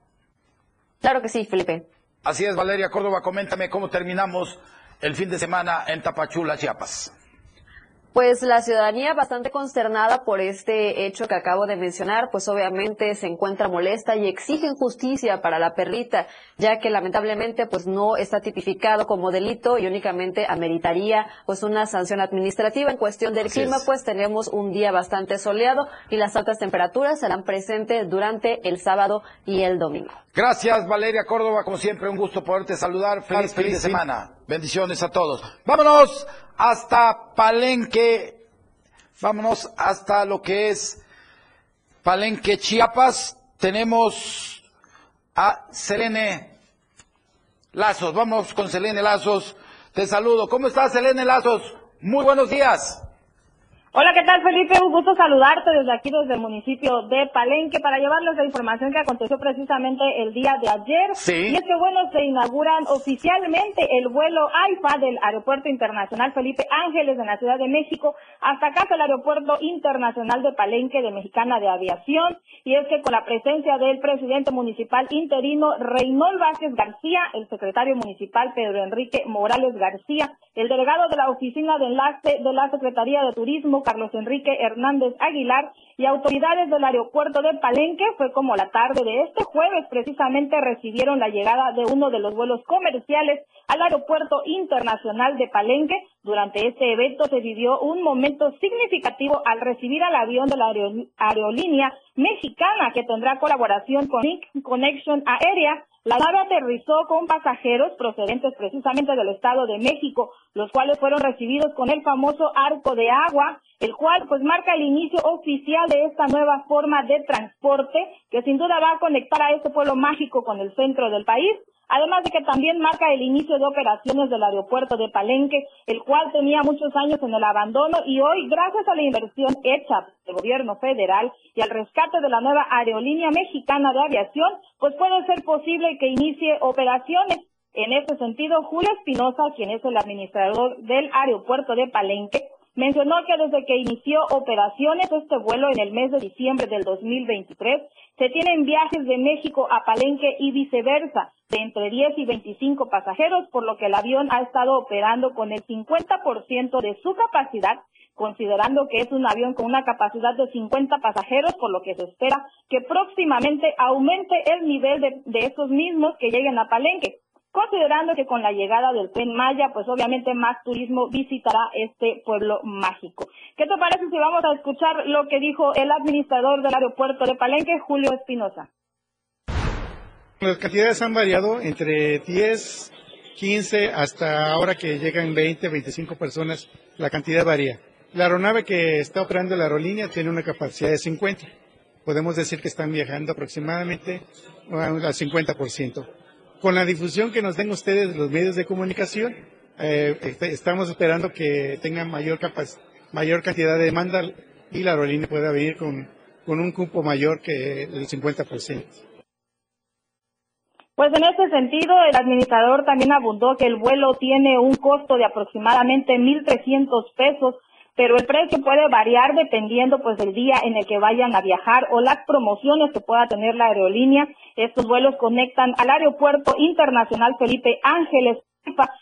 Claro que sí, Felipe. Así es, Valeria Córdoba, coméntame cómo terminamos el fin de semana en Tapachula, Chiapas. Pues la ciudadanía bastante consternada por este hecho que acabo de mencionar, pues obviamente se encuentra molesta y exigen justicia para la perrita, ya que lamentablemente pues no está tipificado como delito y únicamente ameritaría pues una sanción administrativa. En cuestión del clima, pues tenemos un día bastante soleado y las altas temperaturas serán presentes durante el sábado y el domingo. Gracias, Valeria Córdoba, como siempre, un gusto poderte saludar. Feliz fin de semana. Bendiciones a todos. Vámonos hasta Palenque. Vámonos hasta lo que es Palenque, Chiapas. Tenemos a Selene Lazos. Vamos con Selene Lazos. Te saludo. ¿Cómo estás, Selene Lazos? Muy buenos días. Hola, ¿qué tal Felipe? Un gusto saludarte desde aquí, desde el municipio de Palenque, para llevarles la información que aconteció precisamente el día de ayer. Sí. Y es que, bueno, se inauguran oficialmente el vuelo AIFA del Aeropuerto Internacional Felipe Ángeles de la Ciudad de México hasta acá, el Aeropuerto Internacional de Palenque de Mexicana de Aviación. Y es que con la presencia del presidente municipal interino Reynold Vázquez García, el secretario municipal Pedro Enrique Morales García, el delegado de la Oficina de Enlace de la Secretaría de Turismo, Carlos Enrique Hernández Aguilar, y autoridades del aeropuerto de Palenque, fue como la tarde de este jueves precisamente recibieron la llegada de uno de los vuelos comerciales al aeropuerto internacional de Palenque. Durante este evento se vivió un momento significativo al recibir al avión de la aerolínea mexicana que tendrá colaboración con Connection Aérea la nave aterrizó con pasajeros procedentes precisamente del Estado de México, los cuales fueron recibidos con el famoso arco de agua, el cual pues marca el inicio oficial de esta nueva forma de transporte que sin duda va a conectar a este pueblo mágico con el centro del país. Además de que también marca el inicio de operaciones del aeropuerto de Palenque, el cual tenía muchos años en el abandono y hoy, gracias a la inversión hecha del gobierno federal y al rescate de la nueva aerolínea mexicana de aviación, pues puede ser posible que inicie operaciones. En este sentido, Julio Espinosa, quien es el administrador del aeropuerto de Palenque, mencionó que desde que inició operaciones este vuelo en el mes de diciembre del 2023, se tienen viajes de México a Palenque y viceversa, de entre 10 y 25 pasajeros, por lo que el avión ha estado operando con el 50% de su capacidad, considerando que es un avión con una capacidad de 50 pasajeros, por lo que se espera que próximamente aumente el nivel de, de estos mismos que lleguen a Palenque considerando que con la llegada del tren Maya, pues obviamente más turismo visitará este pueblo mágico. ¿Qué te parece si vamos a escuchar lo que dijo el administrador del aeropuerto de Palenque, Julio Espinosa? Las cantidades han variado entre 10, 15 hasta ahora que llegan 20, 25 personas, la cantidad varía. La aeronave que está operando la aerolínea tiene una capacidad de 50. Podemos decir que están viajando aproximadamente al 50% con la difusión que nos den ustedes de los medios de comunicación, eh, este, estamos esperando que tengan mayor, mayor cantidad de demanda y la aerolínea pueda venir con, un cupo mayor que el 50%. Pues en ese sentido, el administrador también abundó que el vuelo tiene un costo de aproximadamente 1.300 pesos, pero el precio puede variar dependiendo pues del día en el que vayan a viajar o las promociones que pueda tener la aerolínea. Estos vuelos conectan al Aeropuerto Internacional Felipe Ángeles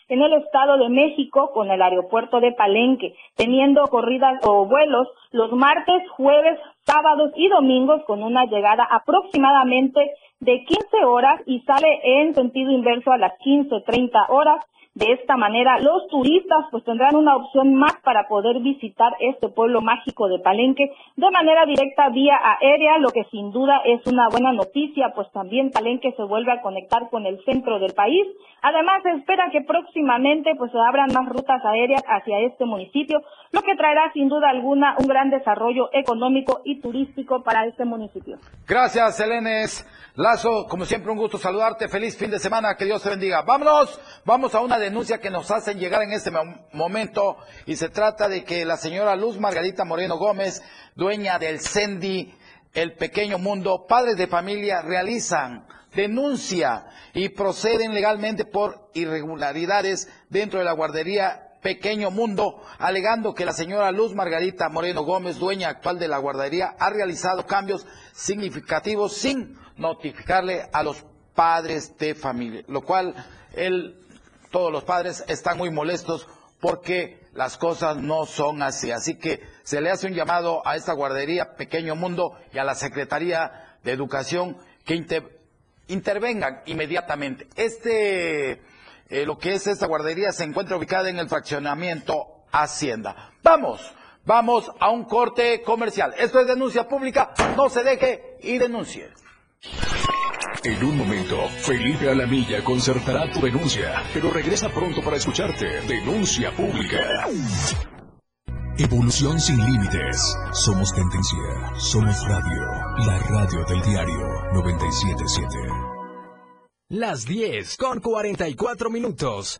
en el Estado de México con el aeropuerto de Palenque, teniendo corridas o vuelos los martes, jueves, sábados y domingos con una llegada aproximadamente de 15 horas y sale en sentido inverso a las 15.30 horas de esta manera, los turistas pues tendrán una opción más para poder visitar este pueblo mágico de Palenque de manera directa vía aérea, lo que sin duda es una buena noticia, pues también Palenque se vuelve a conectar con el centro del país. Además, se espera que próximamente pues se abran más rutas aéreas hacia este municipio, lo que traerá sin duda alguna un gran desarrollo económico y turístico para este municipio. Gracias, Helenes. Lazo, como siempre, un gusto saludarte. Feliz fin de semana. Que Dios te bendiga. Vámonos. Vamos a una denuncia que nos hacen llegar en este momento. Y se trata de que la señora Luz Margarita Moreno Gómez, dueña del CENDI, El Pequeño Mundo, padres de familia, realizan denuncia y proceden legalmente por irregularidades dentro de la guardería Pequeño Mundo, alegando que la señora Luz Margarita Moreno Gómez, dueña actual de la guardería, ha realizado cambios significativos sin notificarle a los padres de familia, lo cual él, todos los padres están muy molestos porque las cosas no son así. Así que se le hace un llamado a esta guardería Pequeño Mundo y a la Secretaría de Educación que intervengan inmediatamente. Este, eh, lo que es esta guardería se encuentra ubicada en el fraccionamiento Hacienda. Vamos, vamos a un corte comercial. Esto es denuncia pública, no se deje y denuncie. En un momento, Felipe Alamilla concertará tu denuncia, pero regresa pronto para escucharte. Denuncia pública. Evolución sin límites. Somos tendencia. Somos radio. La radio del diario 977. Las 10 con 44 minutos.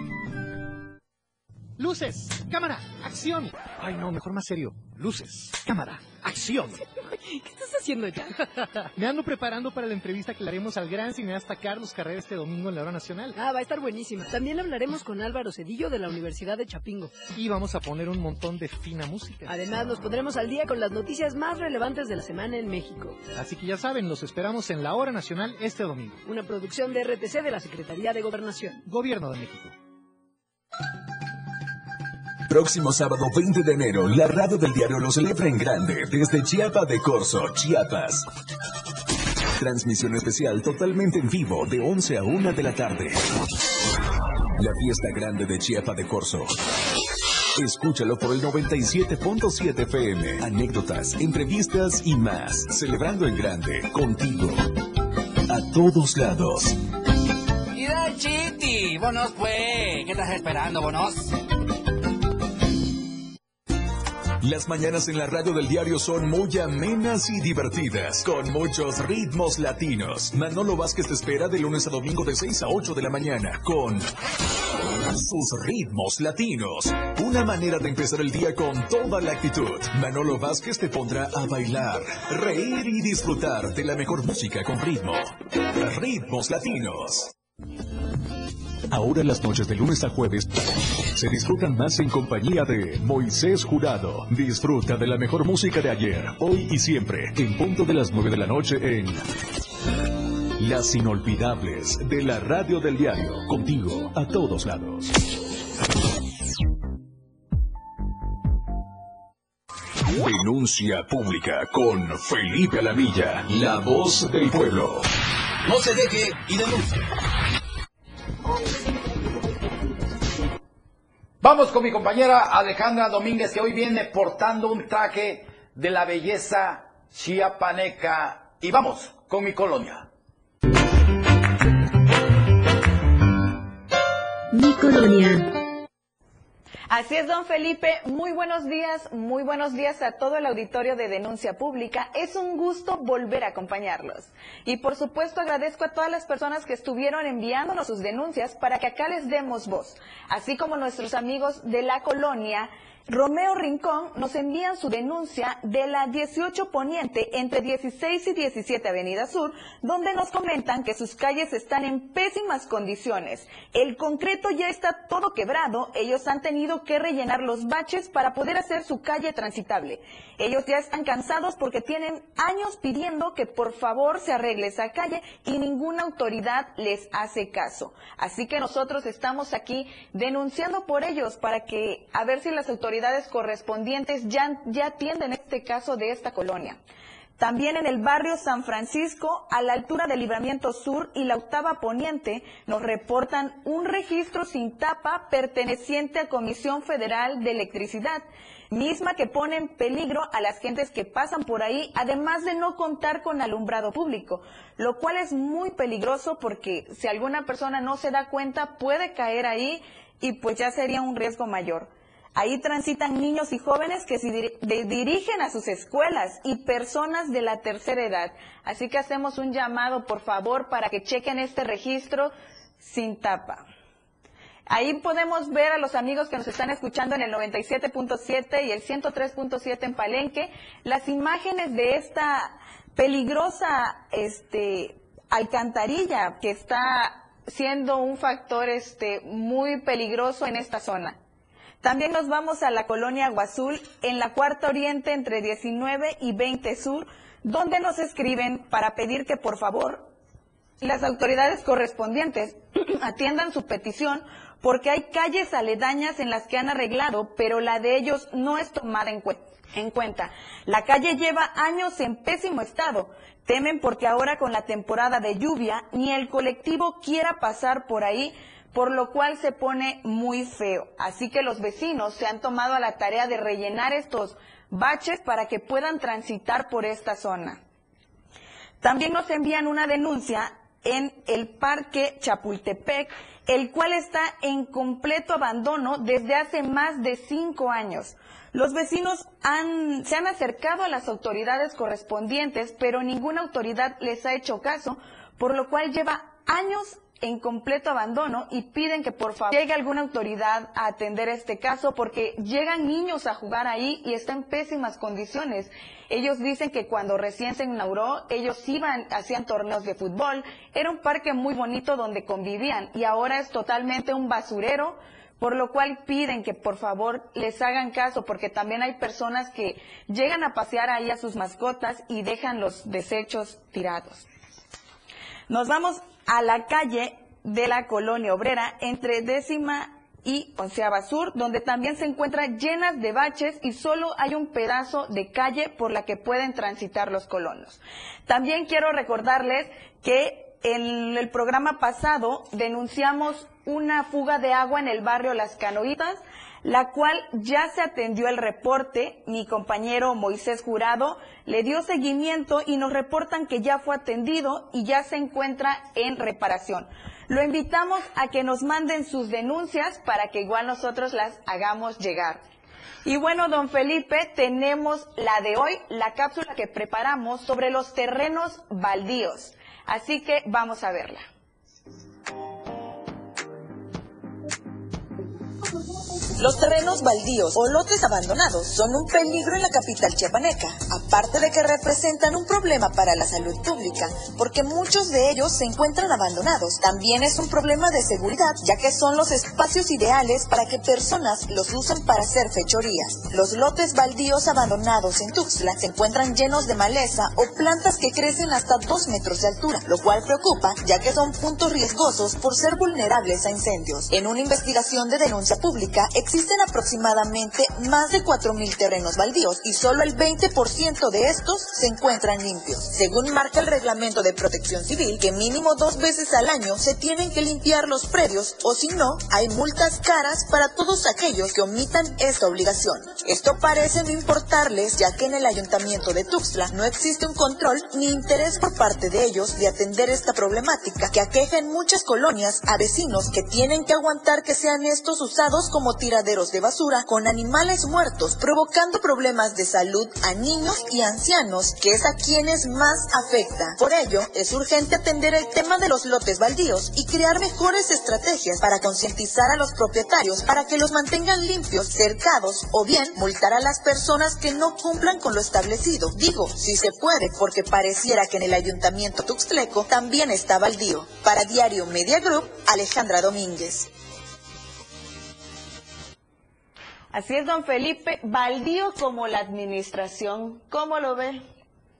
Luces, cámara, acción. Ay, no, mejor más serio. Luces, cámara, acción. ¿Qué estás haciendo ya? Me ando preparando para la entrevista que le haremos al gran cineasta Carlos Carrera este domingo en la hora nacional. Ah, va a estar buenísima. También hablaremos con Álvaro Cedillo de la Universidad de Chapingo. Y vamos a poner un montón de fina música. Además, nos pondremos al día con las noticias más relevantes de la semana en México. Así que ya saben, los esperamos en la hora nacional este domingo. Una producción de RTC de la Secretaría de Gobernación. Gobierno de México. Próximo sábado 20 de enero, la radio del diario lo celebra en grande desde Chiapa de Corzo, Chiapas. Transmisión especial totalmente en vivo de 11 a 1 de la tarde. La fiesta grande de Chiapa de Corzo. Escúchalo por el 97.7 FM. Anécdotas, entrevistas y más. Celebrando en grande, contigo. A todos lados. Mira, Chiti, bonos pues. ¿Qué estás esperando, bonos? Las mañanas en la radio del diario son muy amenas y divertidas, con muchos ritmos latinos. Manolo Vázquez te espera de lunes a domingo de 6 a 8 de la mañana con sus ritmos latinos. Una manera de empezar el día con toda la actitud. Manolo Vázquez te pondrá a bailar, reír y disfrutar de la mejor música con ritmo. Ritmos latinos. Ahora las noches de lunes a jueves se disfrutan más en compañía de Moisés Jurado. Disfruta de la mejor música de ayer, hoy y siempre, en punto de las 9 de la noche en Las Inolvidables de la Radio del Diario. Contigo a todos lados. Denuncia pública con Felipe Alamilla, la voz del pueblo. No se deje y denuncie. Vamos con mi compañera Alejandra Domínguez, que hoy viene portando un traje de la belleza chiapaneca. Y vamos con mi colonia. Mi colonia. Así es, don Felipe. Muy buenos días, muy buenos días a todo el auditorio de Denuncia Pública. Es un gusto volver a acompañarlos. Y por supuesto agradezco a todas las personas que estuvieron enviándonos sus denuncias para que acá les demos voz, así como nuestros amigos de la colonia Romeo Rincón nos envían su denuncia de la 18 Poniente entre 16 y 17 Avenida Sur, donde nos comentan que sus calles están en pésimas condiciones. El concreto ya está todo quebrado, ellos han tenido que rellenar los baches para poder hacer su calle transitable. Ellos ya están cansados porque tienen años pidiendo que por favor se arregle esa calle y ninguna autoridad les hace caso. Así que nosotros estamos aquí denunciando por ellos para que a ver si las autoridades autoridades correspondientes ya, ya atienden este caso de esta colonia. También en el barrio San Francisco, a la altura del Libramiento Sur y la Octava Poniente, nos reportan un registro sin tapa perteneciente a Comisión Federal de Electricidad, misma que pone en peligro a las gentes que pasan por ahí, además de no contar con alumbrado público, lo cual es muy peligroso porque si alguna persona no se da cuenta puede caer ahí y pues ya sería un riesgo mayor. Ahí transitan niños y jóvenes que se dirigen a sus escuelas y personas de la tercera edad. Así que hacemos un llamado, por favor, para que chequen este registro sin tapa. Ahí podemos ver a los amigos que nos están escuchando en el 97.7 y el 103.7 en Palenque las imágenes de esta peligrosa este, alcantarilla que está siendo un factor este, muy peligroso en esta zona. También nos vamos a la colonia Aguazul, en la Cuarta Oriente entre 19 y 20 Sur, donde nos escriben para pedir que por favor las autoridades correspondientes atiendan su petición porque hay calles aledañas en las que han arreglado, pero la de ellos no es tomada en, en cuenta. La calle lleva años en pésimo estado. Temen porque ahora con la temporada de lluvia ni el colectivo quiera pasar por ahí por lo cual se pone muy feo. Así que los vecinos se han tomado a la tarea de rellenar estos baches para que puedan transitar por esta zona. También nos envían una denuncia en el Parque Chapultepec, el cual está en completo abandono desde hace más de cinco años. Los vecinos se han acercado a las autoridades correspondientes, pero ninguna autoridad les ha hecho caso, por lo cual lleva años en completo abandono y piden que por favor llegue alguna autoridad a atender este caso porque llegan niños a jugar ahí y está en pésimas condiciones. Ellos dicen que cuando recién se inauguró, ellos iban, hacían torneos de fútbol, era un parque muy bonito donde convivían y ahora es totalmente un basurero, por lo cual piden que por favor les hagan caso porque también hay personas que llegan a pasear ahí a sus mascotas y dejan los desechos tirados. Nos vamos a la calle de la colonia obrera entre décima y onceava sur, donde también se encuentran llenas de baches y solo hay un pedazo de calle por la que pueden transitar los colonos. También quiero recordarles que en el programa pasado denunciamos una fuga de agua en el barrio Las Canoitas, la cual ya se atendió el reporte. Mi compañero Moisés Jurado le dio seguimiento y nos reportan que ya fue atendido y ya se encuentra en reparación. Lo invitamos a que nos manden sus denuncias para que igual nosotros las hagamos llegar. Y bueno, don Felipe, tenemos la de hoy, la cápsula que preparamos sobre los terrenos baldíos. Así que vamos a verla. Los terrenos baldíos o lotes abandonados son un peligro en la capital chiapaneca, aparte de que representan un problema para la salud pública, porque muchos de ellos se encuentran abandonados. También es un problema de seguridad, ya que son los espacios ideales para que personas los usen para hacer fechorías. Los lotes baldíos abandonados en Tuxtla se encuentran llenos de maleza o plantas que crecen hasta dos metros de altura, lo cual preocupa, ya que son puntos riesgosos por ser vulnerables a incendios. En una investigación de denuncia pública, existen aproximadamente más de 4.000 terrenos baldíos y solo el 20% de estos se encuentran limpios. Según marca el reglamento de protección civil, que mínimo dos veces al año se tienen que limpiar los predios o si no, hay multas caras para todos aquellos que omitan esta obligación. Esto parece no importarles ya que en el ayuntamiento de Tuxtla no existe un control ni interés por parte de ellos de atender esta problemática que aqueja en muchas colonias a vecinos que tienen que aguantar que sean estos usados como de basura con animales muertos, provocando problemas de salud a niños y ancianos, que es a quienes más afecta. Por ello, es urgente atender el tema de los lotes baldíos y crear mejores estrategias para concientizar a los propietarios para que los mantengan limpios, cercados o bien multar a las personas que no cumplan con lo establecido. Digo, si se puede, porque pareciera que en el ayuntamiento tuxtleco también está baldío. Para Diario Media Group, Alejandra Domínguez. Así es, don Felipe, baldío como la administración, ¿cómo lo ve?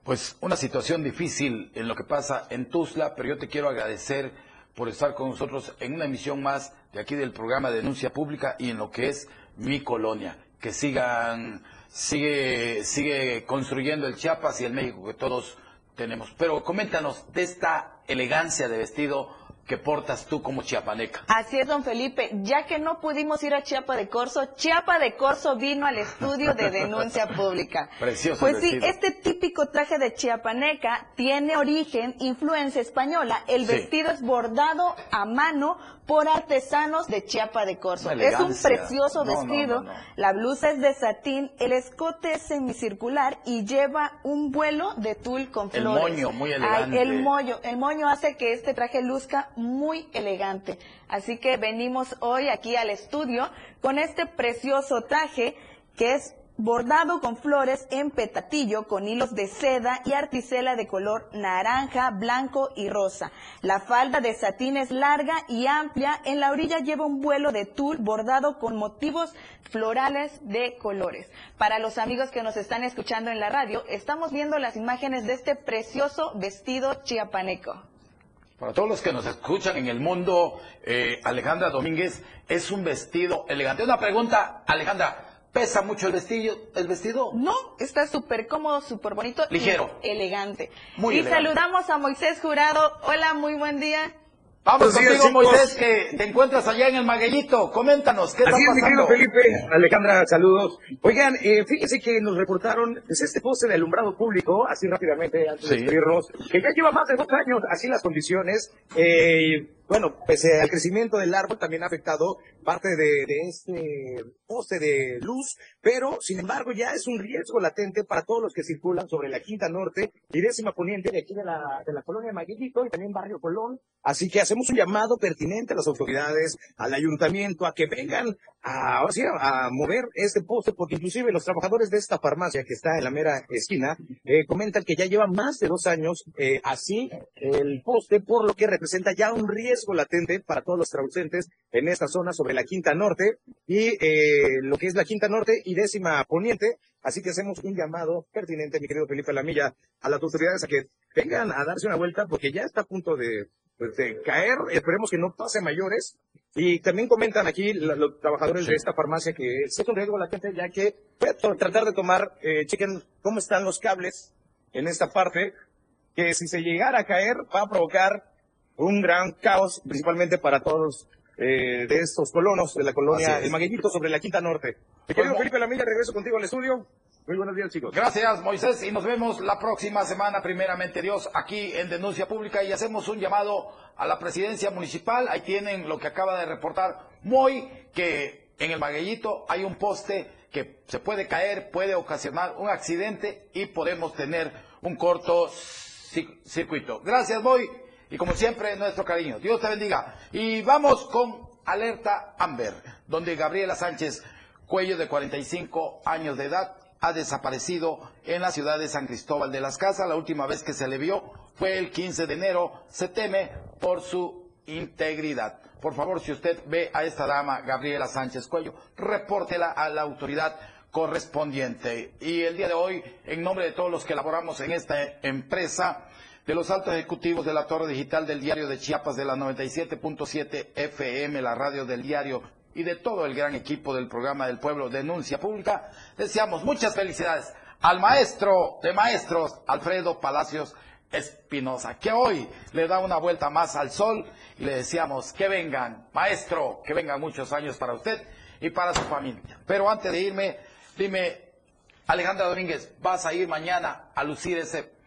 Pues una situación difícil en lo que pasa en Tuzla, pero yo te quiero agradecer por estar con nosotros en una emisión más de aquí del programa Denuncia Pública y en lo que es mi colonia. Que sigan, sigue, sigue construyendo el Chiapas y el México que todos tenemos. Pero coméntanos de esta elegancia de vestido que portas tú como chiapaneca. Así es, don Felipe. Ya que no pudimos ir a Chiapa de Corso, Chiapa de Corso vino al estudio de denuncia pública. Precioso. Pues sí, este típico traje de chiapaneca tiene origen, influencia española. El Sí. vestido es bordado a mano por artesanos de Chiapa de Corso. Es un precioso No, vestido. no, no. La blusa es de satín, el escote es semicircular y lleva un vuelo de tul con El flores. moño, muy Ay, elegante. el moño, el moño hace que este traje luzca muy elegante. Así que venimos hoy aquí al estudio con este precioso traje que es bordado con flores en petatillo con hilos de seda y articela de color naranja, blanco y rosa. La falda de satín es larga y amplia. En la orilla lleva un vuelo de tul bordado con motivos florales de colores. Para los amigos que nos están escuchando en la radio, estamos viendo las imágenes de este precioso vestido chiapaneco. Para todos los que nos escuchan en el mundo, eh, Alejandra Domínguez es un vestido elegante. Una pregunta, Alejandra, ¿pesa mucho el vestido? ¿El vestido? No, está súper cómodo, súper bonito. y Ligero. elegante. Muy y elegante. saludamos a Moisés Jurado. Hola, muy buen día. Vamos días, contigo. Moisés, que te encuentras allá en el Maguellito. Coméntanos, ¿qué está Así es, mi pasando? Felipe, Alejandra, saludos. Oigan, eh, fíjense que nos reportaron pues, este poste de alumbrado público, así rápidamente, antes de Sí. despedirnos, que ya lleva más de dos años, así las condiciones. Eh, bueno, pese al crecimiento del árbol, también ha afectado parte de, este poste de luz, pero sin embargo ya es un riesgo latente para todos los que circulan sobre la Quinta Norte y décima poniente de aquí de la, de la colonia de Maguillito y también Barrio Colón. Así que hacemos un llamado pertinente a las autoridades, al ayuntamiento, a que vengan a, sí, a mover este poste, porque inclusive los trabajadores de esta farmacia que está en la mera esquina eh, comentan que ya lleva más de dos años eh, así el poste, por lo que representa ya un riesgo latente para todos los traducentes en esta zona sobre la Quinta Norte y eh, lo que es la Quinta Norte y décima Poniente. Así que hacemos un llamado pertinente, mi querido Felipe Lamilla, a las autoridades a que vengan a darse una vuelta porque ya está a punto de, pues, de caer. Esperemos que no pase a mayores. Y también comentan aquí la- los trabajadores de esta farmacia que es un riesgo latente ya que voy a tratar de tomar, eh, chequen cómo están los cables en esta parte, que si se llegara a caer va a provocar un gran caos, principalmente para todos eh, de estos colonos de la colonia. El Maguellito sobre la Quinta Norte. Mi querido Felipe Lamilla, regreso contigo al estudio. Muy buenos días, chicos. Gracias, Moisés, y nos vemos la próxima semana, primeramente Dios, aquí en Denuncia Pública y hacemos un llamado a la presidencia municipal. Ahí tienen lo que acaba de reportar Moy, que en el Maguellito hay un poste que se puede caer, puede ocasionar un accidente y podemos tener un corto ci- circuito. Gracias, Moy, y como siempre, nuestro cariño. Dios te bendiga. Y vamos con Alerta Amber, donde Gabriela Sánchez Cuello, de 45 años de edad, ha desaparecido en la ciudad de San Cristóbal de las Casas. La última vez que se le vio fue el 15 de enero. Se teme por su integridad. Por favor, si usted ve a esta dama, Gabriela Sánchez Cuello, repórtela a la autoridad correspondiente. Y el día de hoy, en nombre de todos los que laboramos en esta empresa, de los altos ejecutivos de la torre digital del diario de Chiapas de la 97.7 FM, la radio del diario y de todo el gran equipo del programa del pueblo Denuncia Pública, deseamos muchas felicidades al maestro de maestros, Alfredo Palacios Espinosa, que hoy le da una vuelta más al sol y le deseamos que vengan, maestro, que vengan muchos años para usted y para su familia. Pero antes de irme, dime, Alejandra Domínguez, ¿vas a ir mañana a lucir ese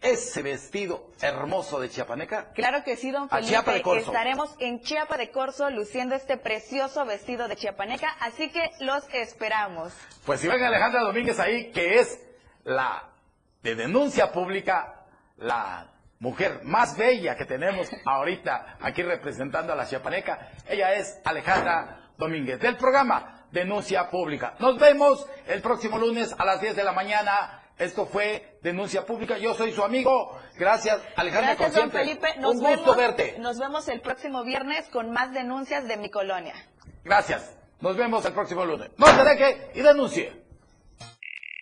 ese vestido hermoso de chiapaneca? Claro que sí, don A Felipe. Chiapa de Corzo. Estaremos en Chiapa de Corzo luciendo este precioso vestido de chiapaneca, así que los esperamos. Pues si ven a Alejandra Domínguez ahí, que es la de denuncia pública, la mujer más bella que tenemos ahorita aquí representando a la chiapaneca, ella es Alejandra Domínguez, del programa Denuncia Pública. Nos vemos el próximo lunes a las 10 de la mañana. Esto fue Denuncia Pública. Yo soy su amigo. Gracias, Alejandra, Gracias, don. Felipe. Nos Un gusto vemos, verte. Nos vemos el próximo viernes con más denuncias de mi colonia. Gracias. Nos vemos el próximo lunes. No se deje y denuncie.